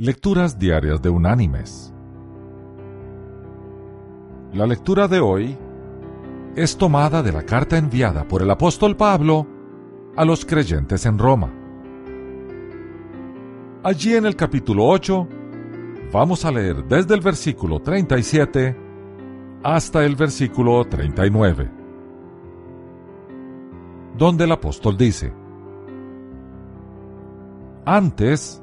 Lecturas Diarias de Unánimes. La lectura de hoy es tomada de la carta enviada por el apóstol Pablo a los creyentes en Roma. Allí en el capítulo 8 vamos a leer desde el versículo 37 hasta el versículo 39, donde el apóstol dice, Antes,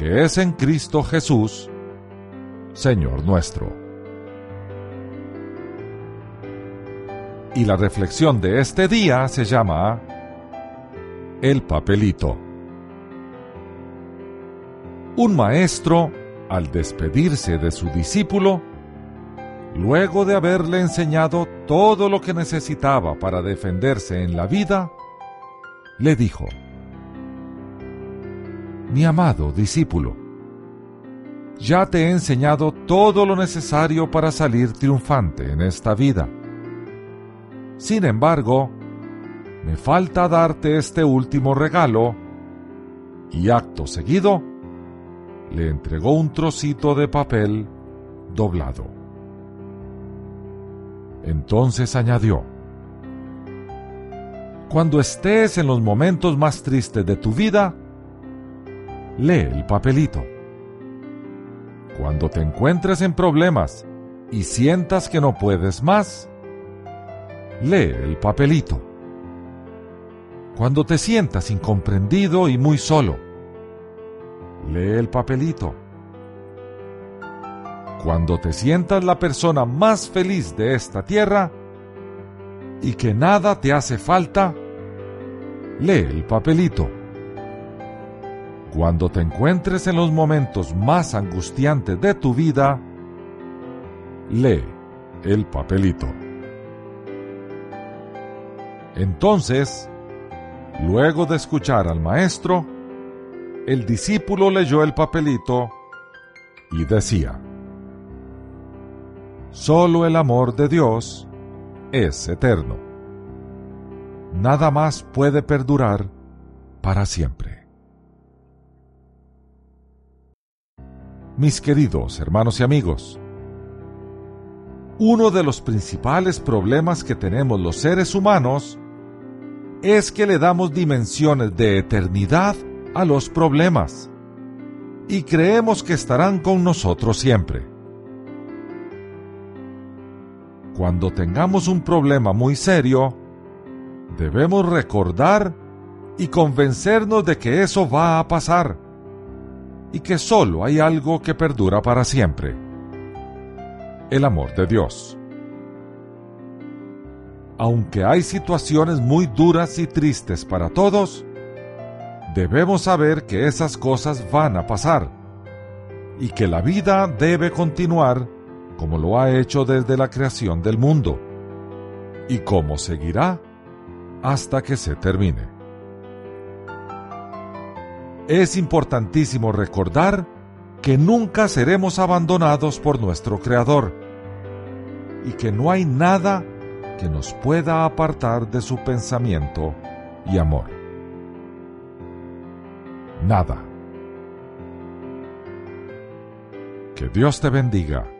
que es en Cristo Jesús, Señor nuestro. Y la reflexión de este día se llama El papelito. Un maestro, al despedirse de su discípulo, luego de haberle enseñado todo lo que necesitaba para defenderse en la vida, le dijo, mi amado discípulo, ya te he enseñado todo lo necesario para salir triunfante en esta vida. Sin embargo, me falta darte este último regalo y acto seguido le entregó un trocito de papel doblado. Entonces añadió, Cuando estés en los momentos más tristes de tu vida, lee el papelito. Cuando te encuentres en problemas y sientas que no puedes más, lee el papelito. Cuando te sientas incomprendido y muy solo, lee el papelito. Cuando te sientas la persona más feliz de esta tierra y que nada te hace falta, lee el papelito. Cuando te encuentres en los momentos más angustiantes de tu vida, lee el papelito. Entonces, luego de escuchar al maestro, el discípulo leyó el papelito y decía, Solo el amor de Dios es eterno. Nada más puede perdurar para siempre. Mis queridos hermanos y amigos. Uno de los principales problemas que tenemos los seres humanos es que le damos dimensiones de eternidad a los problemas y creemos que estarán con nosotros siempre. Cuando tengamos un problema muy serio, debemos recordar y convencernos de que eso va a pasar y que solo hay algo que perdura para siempre, el amor de Dios. Aunque hay situaciones muy duras y tristes para todos, debemos saber que esas cosas van a pasar y que la vida debe continuar como lo ha hecho desde la creación del mundo y como seguirá hasta que se termine es importantísimo recordar que nunca seremos abandonados por nuestro Creador y que no hay nada que nos pueda apartar de su pensamiento y amor. Nada. Que Dios te bendiga